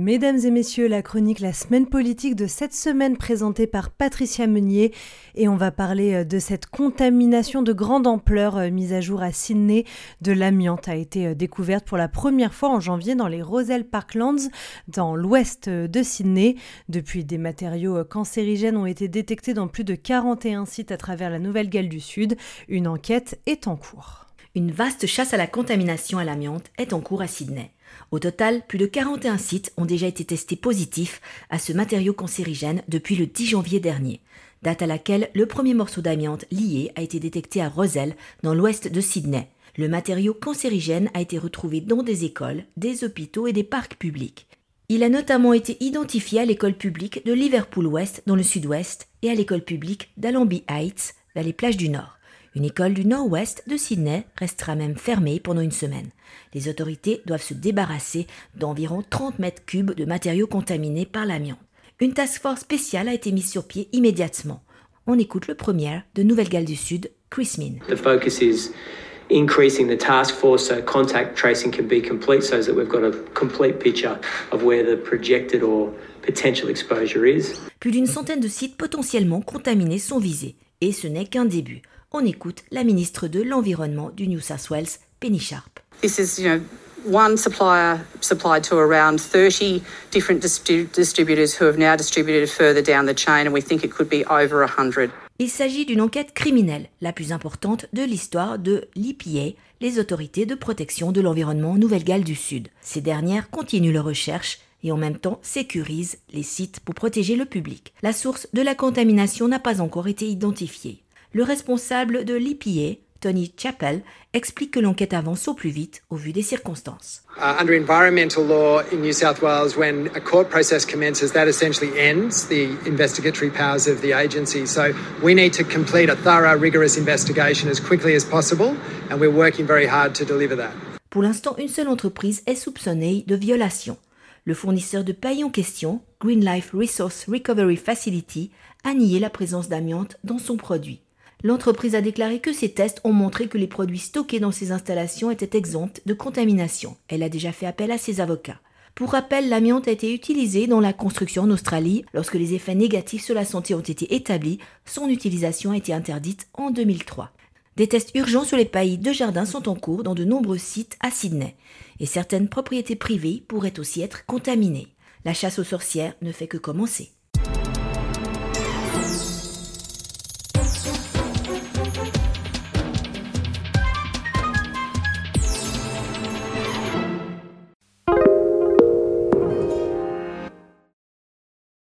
Mesdames et messieurs, la chronique La semaine politique de cette semaine présentée par Patricia Meunier et on va parler euh, de cette contamination de grande ampleur euh, mise à jour à Sydney. De l'amiante a été euh, découverte pour la première fois en janvier dans les Roselle Parklands dans l'ouest de Sydney. Depuis, des matériaux cancérigènes ont été détectés dans plus de 41 sites à travers la Nouvelle-Galles du Sud. Une enquête est en cours. Une vaste chasse à la contamination à l'amiante est en cours à Sydney. Au total, plus de 41 sites ont déjà été testés positifs à ce matériau cancérigène depuis le 10 janvier dernier, date à laquelle le premier morceau d'amiante lié a été détecté à Roselle, dans l'ouest de Sydney. Le matériau cancérigène a été retrouvé dans des écoles, des hôpitaux et des parcs publics. Il a notamment été identifié à l'école publique de Liverpool West dans le sud-ouest et à l'école publique d'Allenby Heights vers les plages du Nord. Une école du nord-ouest de Sydney restera même fermée pendant une semaine. Les autorités doivent se débarrasser d'environ 30 mètres cubes de matériaux contaminés par l'amiante. Une task force spéciale a été mise sur pied immédiatement. On écoute le premier de Nouvelle-Galles du Sud, Chris Min. The focus is increasing the task force so contact tracing can be complete so that we've got a complete picture of where the projected or potential exposure is. Plus d'une centaine de sites potentiellement contaminés sont visés et ce n'est qu'un début on écoute la ministre de l'Environnement du New South Wales, Penny Sharp. This is, you know, one supplier supplied to around 30 different distributors who have now distributed further down the chain, and we think it could be over 100. Il s'agit d'une enquête criminelle, la plus importante de l'histoire de l'EPA, les autorités de protection de l'environnement Nouvelle-Galles du Sud. Ces dernières continuent leurs recherches et en même temps sécurisent les sites pour protéger le public. La source de la contamination n'a pas encore été identifiée le responsable de l'EPA, Tony Chappell, explique que l'enquête avance au plus vite au vu des circonstances. Uh, under environmental law in New South Wales, when a court process commences, that essentially ends the investigatory powers of the agency. So we need to complete a thorough, rigorous investigation as quickly as possible, and we're working very hard to deliver that. Pour l'instant, une seule entreprise est soupçonnée de violation. Le fournisseur de paille en question, Green Life Resource Recovery Facility, a nié la présence d'amiante dans son produit. L'entreprise a déclaré que ses tests ont montré que les produits stockés dans ses installations étaient exempts de contamination. Elle a déjà fait appel à ses avocats. Pour rappel, l'amiante a été utilisé dans la construction en Australie. Lorsque les effets négatifs sur la santé ont été établis, son utilisation a été interdite en 2003. Des tests urgents sur les paillis de jardin sont en cours dans de nombreux sites à Sydney. Et certaines propriétés privées pourraient aussi être contaminées. La chasse aux sorcières ne fait que commencer.